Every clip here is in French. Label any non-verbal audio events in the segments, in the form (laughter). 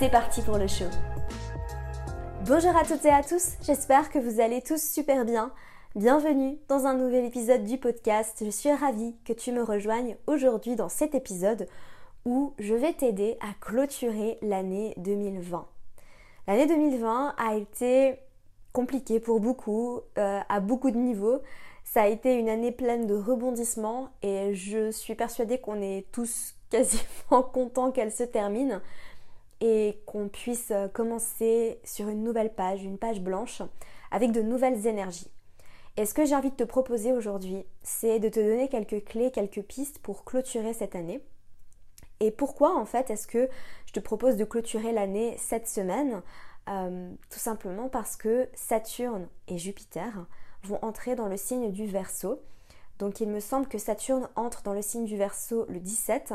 C'est parti pour le show. Bonjour à toutes et à tous, j'espère que vous allez tous super bien. Bienvenue dans un nouvel épisode du podcast. Je suis ravie que tu me rejoignes aujourd'hui dans cet épisode où je vais t'aider à clôturer l'année 2020. L'année 2020 a été compliquée pour beaucoup, euh, à beaucoup de niveaux. Ça a été une année pleine de rebondissements et je suis persuadée qu'on est tous (laughs) quasiment contents qu'elle se termine et qu'on puisse euh, commencer sur une nouvelle page, une page blanche, avec de nouvelles énergies. Et ce que j'ai envie de te proposer aujourd'hui, c'est de te donner quelques clés, quelques pistes pour clôturer cette année. Et pourquoi en fait est-ce que je te propose de clôturer l'année cette semaine? Euh, Tout simplement parce que Saturne et Jupiter vont entrer dans le signe du Verseau. Donc il me semble que Saturne entre dans le signe du Verseau le 17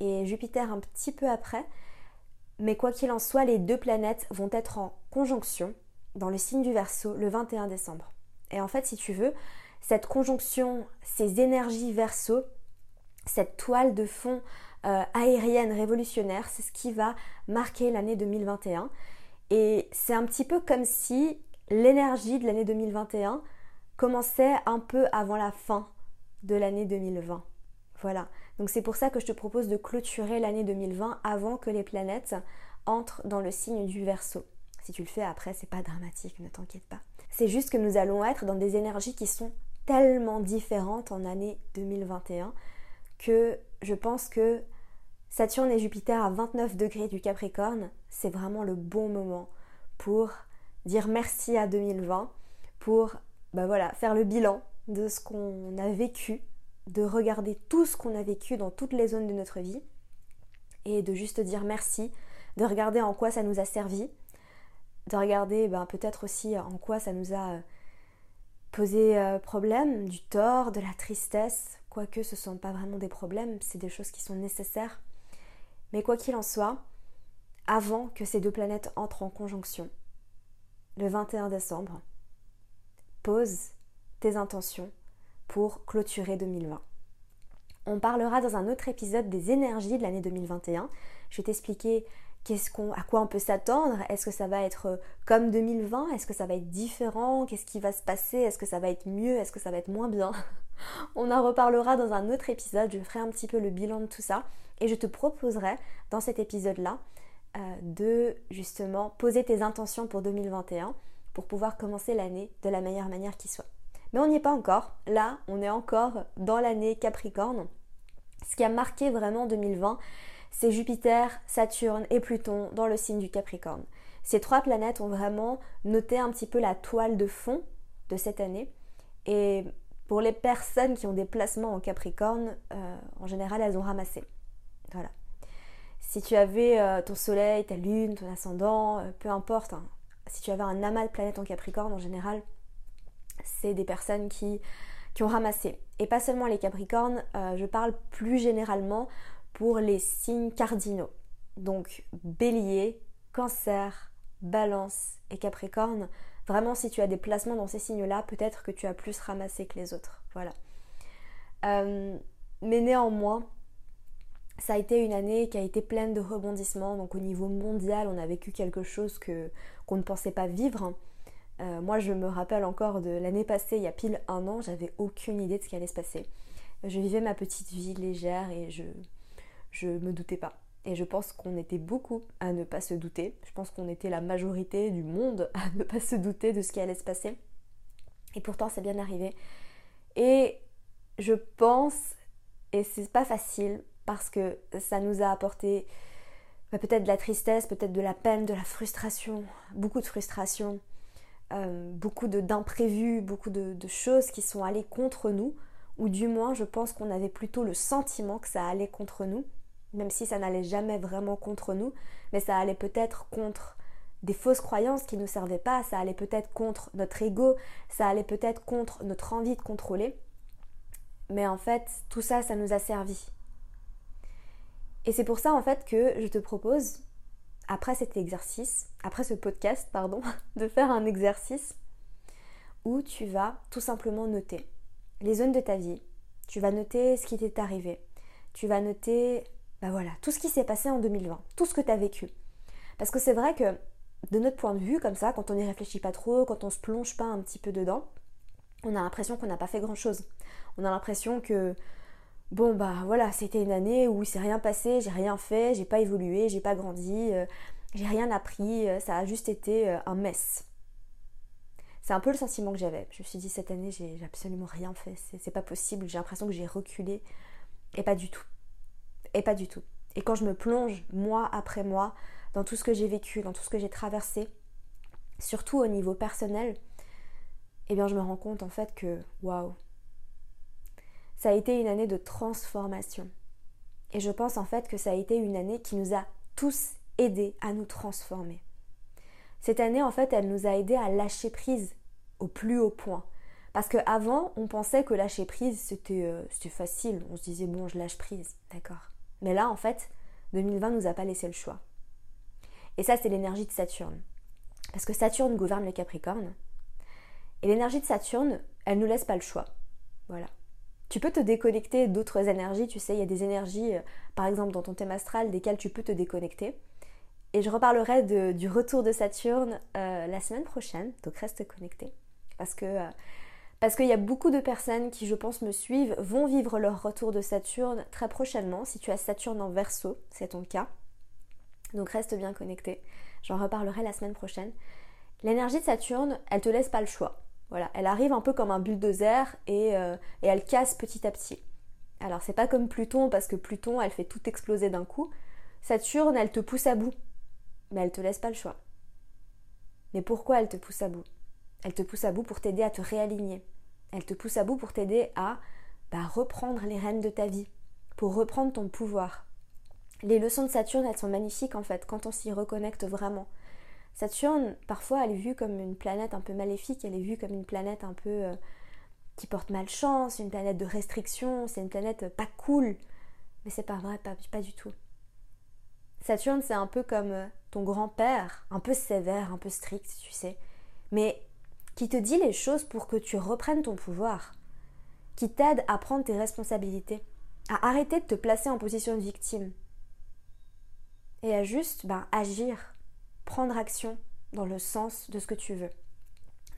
et Jupiter un petit peu après. Mais quoi qu'il en soit, les deux planètes vont être en conjonction dans le signe du Verseau le 21 décembre. Et en fait, si tu veux, cette conjonction, ces énergies Verseau, cette toile de fond euh, aérienne révolutionnaire, c'est ce qui va marquer l'année 2021. Et c'est un petit peu comme si l'énergie de l'année 2021 commençait un peu avant la fin de l'année 2020. Voilà. Donc c'est pour ça que je te propose de clôturer l'année 2020 avant que les planètes entrent dans le signe du Verseau. Si tu le fais après, c'est pas dramatique, ne t'inquiète pas. C'est juste que nous allons être dans des énergies qui sont tellement différentes en année 2021 que je pense que Saturne et Jupiter à 29 degrés du Capricorne, c'est vraiment le bon moment pour dire merci à 2020, pour bah voilà, faire le bilan de ce qu'on a vécu de regarder tout ce qu'on a vécu dans toutes les zones de notre vie et de juste dire merci, de regarder en quoi ça nous a servi, de regarder ben, peut-être aussi en quoi ça nous a euh, posé euh, problème, du tort, de la tristesse, quoique ce ne sont pas vraiment des problèmes, c'est des choses qui sont nécessaires. Mais quoi qu'il en soit, avant que ces deux planètes entrent en conjonction, le 21 décembre, pose tes intentions pour clôturer 2020. On parlera dans un autre épisode des énergies de l'année 2021. Je vais t'expliquer à quoi on peut s'attendre. Est-ce que ça va être comme 2020 Est-ce que ça va être différent? Qu'est-ce qui va se passer? Est-ce que ça va être mieux? Est-ce que ça va être moins bien? (laughs) On en reparlera dans un autre épisode. Je ferai un petit peu le bilan de tout ça. Et je te proposerai dans cet épisode-là euh, de justement poser tes intentions pour 2021 pour pouvoir commencer l'année de la meilleure manière qui soit. Mais on n'y est pas encore. Là, on est encore dans l'année Capricorne. Ce qui a marqué vraiment 2020, c'est Jupiter, Saturne et Pluton dans le signe du Capricorne. Ces trois planètes ont vraiment noté un petit peu la toile de fond de cette année. Et pour les personnes qui ont des placements en Capricorne, euh, en général, elles ont ramassé. Voilà. Si tu avais euh, ton soleil, ta lune, ton ascendant, euh, peu importe, hein, si tu avais un amas de planètes en Capricorne, en général, c'est des personnes qui, ont ramassé. Et pas seulement les Capricornes, euh, je parle plus généralement pour les signes cardinaux. Donc bélier, cancer, balance et capricorne. Vraiment, si tu as des placements dans ces signes-là, peut-être que tu as plus ramassé que les autres. Voilà. Euh, mais néanmoins, ça a été une année qui a été pleine de rebondissements. Donc au niveau mondial, on a vécu quelque chose que qu'on ne pensait pas vivre. Euh, moi, je me rappelle encore de l'année passée, il y a pile un an, j'avais aucune idée de ce qui allait se passer. Je vivais ma petite vie légère et je, je me doutais pas. Et je pense qu'on était beaucoup à ne pas se douter. Je pense qu'on était la majorité du monde (laughs) à ne pas se douter de ce qui allait se passer. Et pourtant, c'est bien arrivé. Et je pense, et c'est pas facile, parce que ça nous a apporté bah, peut-être de la tristesse, peut-être de la peine, de la frustration, beaucoup de frustration, euh, beaucoup d'imprévus, beaucoup de, choses qui sont allées contre nous, ou du moins je pense qu'on avait plutôt le sentiment que ça allait contre nous, même si ça n'allait jamais vraiment contre nous, mais ça allait peut-être contre des fausses croyances qui ne nous servaient pas, ça allait peut-être contre notre ego, ça allait peut-être contre notre envie de contrôler. Mais en fait, tout ça, ça nous a servi. Et c'est pour ça en fait que je te propose, après cet exercice, après ce podcast, pardon, (laughs) de faire un exercice où tu vas tout simplement noter les zones de ta vie. Tu vas noter ce qui t'est arrivé. Tu vas noter, bah voilà, tout ce qui s'est passé en 2020, tout ce que tu as vécu. Parce que c'est vrai que de notre point de vue, comme ça, quand on n'y réfléchit pas trop, quand on se plonge pas un petit peu dedans, on a l'impression qu'on n'a pas fait grand chose. On a l'impression que bon bah voilà, c'était une année où il s'est rien passé, j'ai rien fait, j'ai pas évolué, j'ai pas grandi, euh, j'ai rien appris, euh, ça a juste été euh, un mess. C'est un peu le sentiment que j'avais. Je me suis dit cette année j'ai absolument rien fait, c'est pas possible, j'ai l'impression que j'ai reculé et pas du tout. Et pas du tout. Et quand je me plonge mois après mois dans tout ce que j'ai vécu, dans tout ce que j'ai traversé, surtout au niveau personnel, eh bien je me rends compte en fait que waouh, ça a été une année de transformation. Et je pense en fait que ça a été une année qui nous a tous aidés à nous transformer. Cette année, en fait, elle nous a aidés à lâcher prise au plus haut point. Parce qu'avant, on pensait que lâcher prise, c'était euh, facile. On se disait, bon, je lâche prise, d'accord. Mais là, en fait, 2020 nous a pas laissé le choix. Et ça, c'est l'énergie de Saturne. Parce que Saturne gouverne le Capricorne. Et l'énergie de Saturne, elle nous laisse pas le choix. Voilà tu peux te déconnecter d'autres énergies, tu sais, il y a des énergies, euh, par exemple dans ton thème astral, desquelles tu peux te déconnecter. Et je reparlerai du retour de Saturne euh, la semaine prochaine, donc reste connecté. Parce que euh, parce qu'il y a beaucoup de personnes qui, je pense, me suivent, vont vivre leur retour de Saturne très prochainement. Si tu as Saturne en verso, c'est ton cas. Donc reste bien connecté. J'en reparlerai la semaine prochaine. L'énergie de Saturne, elle te laisse pas le choix. Elle arrive un peu comme un bulldozer et, euh, et elle casse petit à petit. Alors c'est pas comme Pluton parce que Pluton elle fait tout exploser d'un coup. Saturne elle te pousse à bout, mais elle te laisse pas le choix. Mais pourquoi elle te pousse à bout? Elle te pousse à bout pour t'aider à te réaligner. Elle te pousse à bout pour t'aider à bah, reprendre les rênes de ta vie, pour reprendre ton pouvoir. Les leçons de Saturne elles sont magnifiques en fait quand on s'y reconnecte vraiment. Saturne, parfois, elle est vue comme une planète un peu maléfique, elle est vue comme une planète un peu euh, qui porte malchance, une planète de restriction, c'est une planète pas cool. Mais c'est pas vrai, pas, du tout. Saturne, c'est un peu comme euh, ton grand-père, un peu sévère, un peu strict, tu sais, mais qui te dit les choses pour que tu reprennes ton pouvoir, qui t'aide à prendre tes responsabilités, à arrêter de te placer en position de victime et à juste ben, agir prendre action dans le sens de ce que tu veux.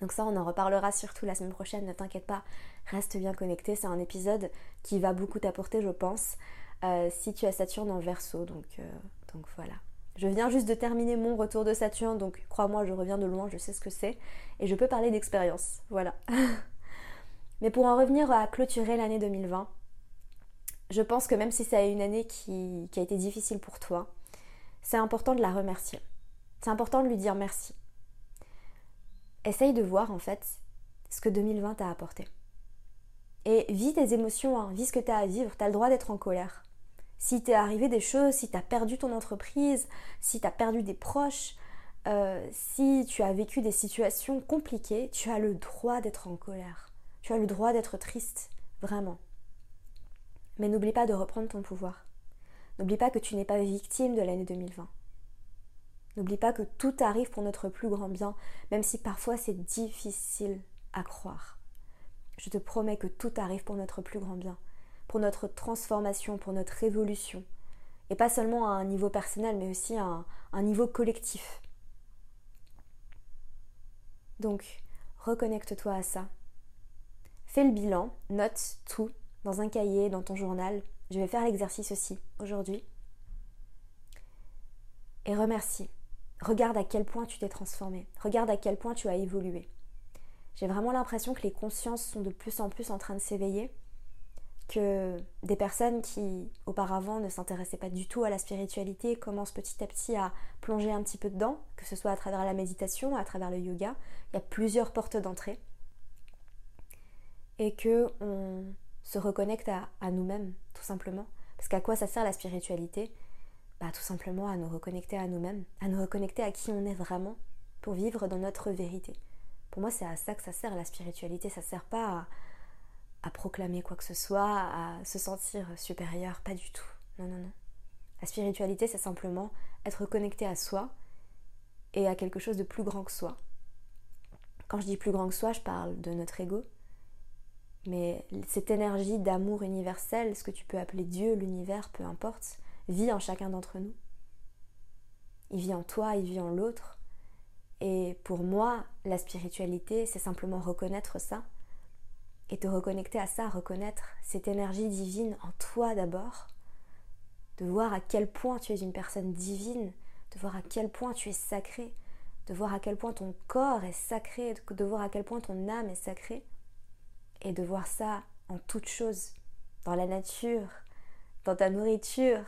Donc ça, on en reparlera surtout la semaine prochaine, ne t'inquiète pas, reste bien connecté, c'est un épisode qui va beaucoup t'apporter, je pense, euh, si tu as Saturne en verso, donc, euh, donc voilà. Je viens juste de terminer mon retour de Saturne, donc crois-moi, je reviens de loin, je sais ce que c'est, et je peux parler d'expérience, voilà. (laughs) Mais pour en revenir à clôturer l'année 2020, je pense que même si a une année qui a été difficile pour toi, c'est important de la remercier. C'est important de lui dire merci. Essaye de voir en fait ce que 2020 t'a apporté. Et vis tes émotions, hein, vis ce que tu as à vivre, tu as le droit d'être en colère. Si t'es arrivé des choses, si tu as perdu ton entreprise, si tu as perdu des proches, euh, si tu as vécu des situations compliquées, tu as le droit d'être en colère. Tu as le droit d'être triste, vraiment. Mais n'oublie pas de reprendre ton pouvoir. N'oublie pas que tu n'es pas victime de l'année 2020. N'oublie pas que tout arrive pour notre plus grand bien, même si parfois c'est difficile à croire. Je te promets que tout arrive pour notre plus grand bien, pour notre transformation, pour notre évolution. Et pas seulement à un niveau personnel, mais aussi à un, niveau collectif. Donc, reconnecte-toi à ça. Fais le bilan, note tout dans un cahier, dans ton journal. Je vais faire l'exercice aussi aujourd'hui. Et remercie. Regarde à quel point tu t'es transformé. Regarde à quel point tu as évolué. J'ai vraiment l'impression que les consciences sont de plus en plus en train de s'éveiller, que des personnes qui auparavant ne s'intéressaient pas du tout à la spiritualité commencent petit à petit à plonger un petit peu dedans, que ce soit à travers la méditation, à travers le yoga. Il y a plusieurs portes d'entrée. Et que on se reconnecte à, à nous-mêmes, tout simplement. Parce qu'à quoi ça sert la spiritualité? Bah, tout simplement à nous reconnecter à nous-mêmes, à nous reconnecter à qui on est vraiment pour vivre dans notre vérité. Pour moi, c'est à ça que ça sert la spiritualité. Ça sert pas à, proclamer quoi que ce soit, à se sentir supérieur, pas du tout. Non, non, non. La spiritualité, c'est simplement être connecté à soi et à quelque chose de plus grand que soi. Quand je dis plus grand que soi, je parle de notre ego. Mais cette énergie d'amour universel, ce que tu peux appeler Dieu, l'univers, peu importe, vit en chacun d'entre nous. Il vit en toi, il vit en l'autre. Et pour moi, la spiritualité, c'est simplement reconnaître ça. Et te reconnecter à ça, reconnaître cette énergie divine en toi d'abord, de voir à quel point tu es une personne divine, de voir à quel point tu es sacré, de voir à quel point ton corps est sacré, de voir à quel point ton âme est sacrée, et de voir ça en toutes choses, dans la nature, dans ta nourriture,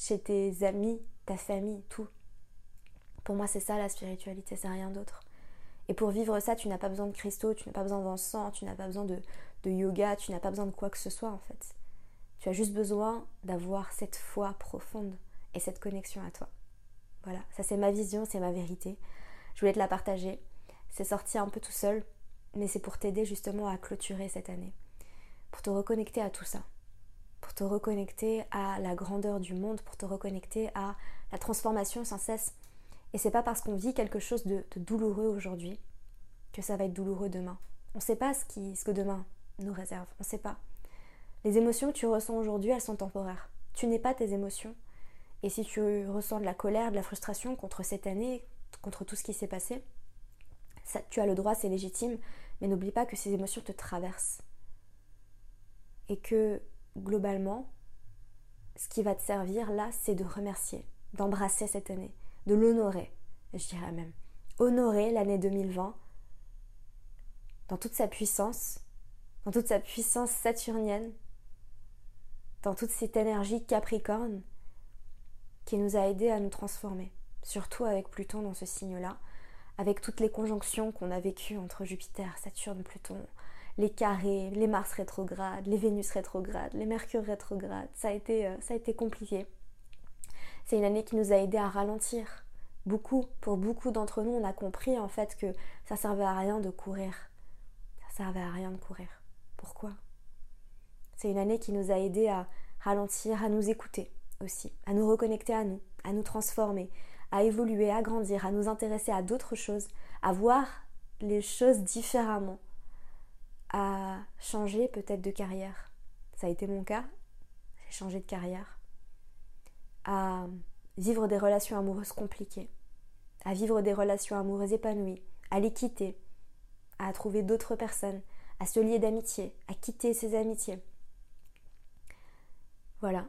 chez tes amis, ta famille, tout. Pour moi, c'est ça la spiritualité, c'est rien d'autre. Et pour vivre ça, tu n'as pas besoin de cristaux, tu n'as pas besoin d'encens, tu n'as pas besoin de, de yoga, tu n'as pas besoin de quoi que ce soit en fait. Tu as juste besoin d'avoir cette foi profonde et cette connexion à toi. Voilà, ça c'est ma vision, c'est ma vérité. Je voulais te la partager. C'est sorti un peu tout seul, mais c'est pour t'aider justement à clôturer cette année, pour te reconnecter à tout ça, pour te reconnecter à la grandeur du monde, pour te reconnecter à la transformation sans cesse et c'est pas parce qu'on vit quelque chose de, douloureux aujourd'hui que ça va être douloureux demain. On ne sait pas ce, que demain nous réserve. On ne sait pas. Les émotions que tu ressens aujourd'hui, elles sont temporaires. Tu n'es pas tes émotions. Et si tu ressens de la colère, de la frustration contre cette année, contre tout ce qui s'est passé, tu as le droit, c'est légitime, mais n'oublie pas que ces émotions te traversent. Et que globalement, ce qui va te servir là, c'est de remercier, d'embrasser cette année, de l'honorer, je dirais même. Honorer l'année 2020 dans toute sa puissance, dans toute sa puissance saturnienne, dans toute cette énergie capricorne qui nous a aidés à nous transformer, surtout avec Pluton dans ce signe-là, avec toutes les conjonctions qu'on a vécues entre Jupiter, Saturne, Pluton, les carrés, les Mars rétrogrades, les Vénus rétrogrades, les Mercure rétrogrades, ça a été, euh, ça a été compliqué. C'est une année qui nous a aidé à ralentir. Beaucoup, pour beaucoup d'entre nous, on a compris en fait que ça servait à rien de courir. Ça servait à rien de courir. Pourquoi? C'est une année qui nous a aidé à ralentir, à nous écouter aussi, à nous reconnecter à nous, à nous transformer, à évoluer, à grandir, à nous intéresser à d'autres choses, à voir les choses différemment, à changer peut-être de carrière. Ça a été mon cas. J'ai changé de carrière à vivre des relations amoureuses compliquées, à vivre des relations amoureuses épanouies, à les quitter, à trouver d'autres personnes, à se lier d'amitié, à quitter ses amitiés. Voilà,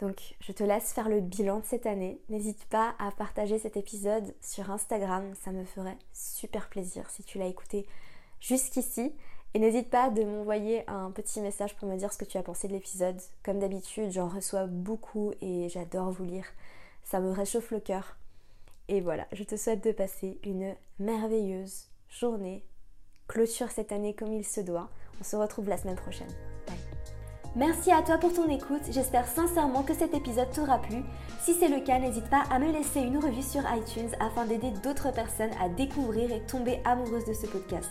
donc je te laisse faire le bilan de cette année. N'hésite pas à partager cet épisode sur Instagram, ça me ferait super plaisir si tu l'as écouté jusqu'ici. Et n'hésite pas de m'envoyer un petit message pour me dire ce que tu as pensé de l'épisode. Comme d'habitude, j'en reçois beaucoup et j'adore vous lire. Ça me réchauffe le cœur. Et voilà, je te souhaite de passer une merveilleuse journée. Clôture cette année comme il se doit. On se retrouve la semaine prochaine. Bye. Merci à toi pour ton écoute. J'espère sincèrement que cet épisode t'aura plu. Si c'est le cas, n'hésite pas à me laisser une revue sur iTunes afin d'aider d'autres personnes à découvrir et tomber amoureuses de ce podcast.